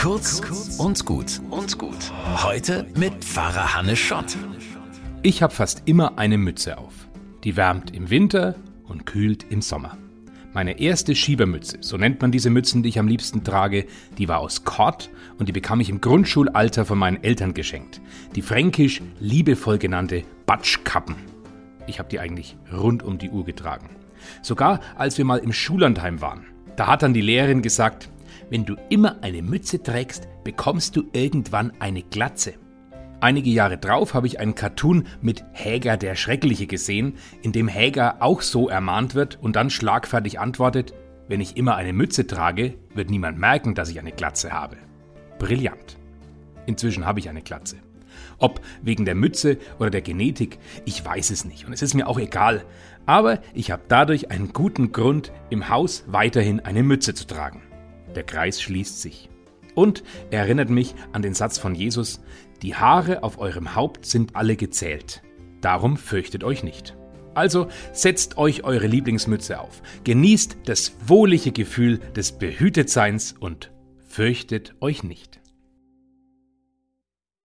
Kurz und gut und gut. Heute mit Pfarrer Hannes Schott. Ich habe fast immer eine Mütze auf. Die wärmt im Winter und kühlt im Sommer. Meine erste Schiebermütze, so nennt man diese Mützen, die ich am liebsten trage, die war aus Kord und die bekam ich im Grundschulalter von meinen Eltern geschenkt. Die fränkisch liebevoll genannte Batschkappen. Ich habe die eigentlich rund um die Uhr getragen. Sogar als wir mal im Schullandheim waren. Da hat dann die Lehrerin gesagt, wenn du immer eine Mütze trägst, bekommst du irgendwann eine Glatze. Einige Jahre drauf habe ich einen Cartoon mit Häger der Schreckliche gesehen, in dem Häger auch so ermahnt wird und dann schlagfertig antwortet, wenn ich immer eine Mütze trage, wird niemand merken, dass ich eine Glatze habe. Brillant. Inzwischen habe ich eine Glatze. Ob wegen der Mütze oder der Genetik, ich weiß es nicht und es ist mir auch egal. Aber ich habe dadurch einen guten Grund, im Haus weiterhin eine Mütze zu tragen. Der Kreis schließt sich. Und er erinnert mich an den Satz von Jesus, die Haare auf eurem Haupt sind alle gezählt. Darum fürchtet euch nicht. Also setzt euch eure Lieblingsmütze auf, genießt das wohlige Gefühl des Behütetseins und fürchtet euch nicht.